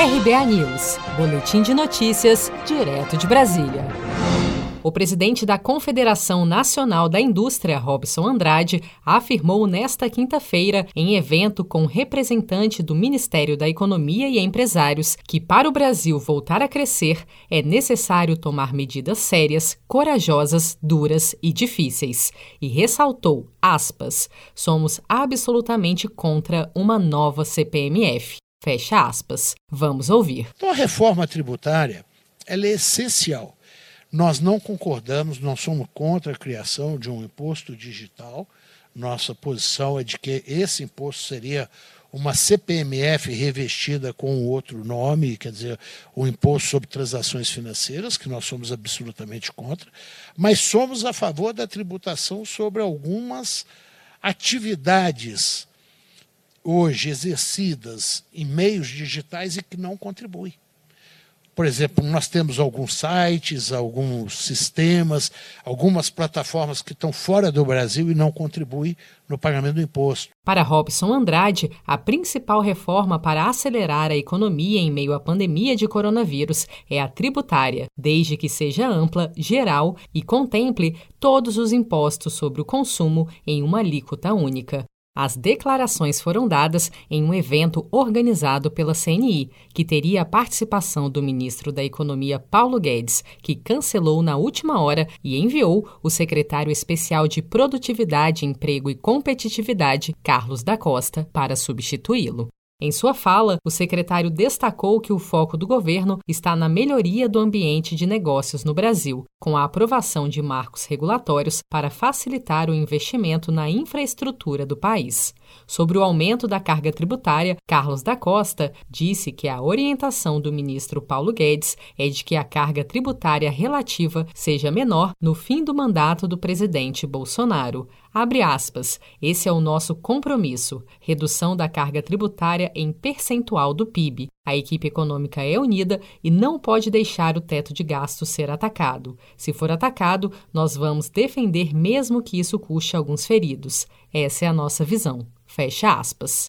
RBA News, Boletim de Notícias, direto de Brasília. O presidente da Confederação Nacional da Indústria, Robson Andrade, afirmou nesta quinta-feira, em evento com representante do Ministério da Economia e empresários, que para o Brasil voltar a crescer é necessário tomar medidas sérias, corajosas, duras e difíceis. E ressaltou, aspas, somos absolutamente contra uma nova CPMF. Fecha aspas. Vamos ouvir. Então, a reforma tributária ela é essencial. Nós não concordamos, nós somos contra a criação de um imposto digital. Nossa posição é de que esse imposto seria uma CPMF revestida com outro nome, quer dizer, o Imposto sobre Transações Financeiras, que nós somos absolutamente contra, mas somos a favor da tributação sobre algumas atividades hoje exercidas em meios digitais e que não contribuem. Por exemplo, nós temos alguns sites, alguns sistemas, algumas plataformas que estão fora do Brasil e não contribuem no pagamento do imposto. Para Robson Andrade, a principal reforma para acelerar a economia em meio à pandemia de coronavírus é a tributária, desde que seja ampla, geral e contemple todos os impostos sobre o consumo em uma alíquota única. As declarações foram dadas em um evento organizado pela CNI, que teria a participação do ministro da Economia Paulo Guedes, que cancelou na última hora e enviou o secretário especial de Produtividade, Emprego e Competitividade, Carlos da Costa, para substituí-lo. Em sua fala, o secretário destacou que o foco do governo está na melhoria do ambiente de negócios no Brasil, com a aprovação de marcos regulatórios para facilitar o investimento na infraestrutura do país. Sobre o aumento da carga tributária, Carlos da Costa disse que a orientação do ministro Paulo Guedes é de que a carga tributária relativa seja menor no fim do mandato do presidente Bolsonaro. Abre aspas. Esse é o nosso compromisso: redução da carga tributária em percentual do PIB. A equipe econômica é unida e não pode deixar o teto de gastos ser atacado. Se for atacado, nós vamos defender mesmo que isso custe alguns feridos. Essa é a nossa visão. Fecha aspas.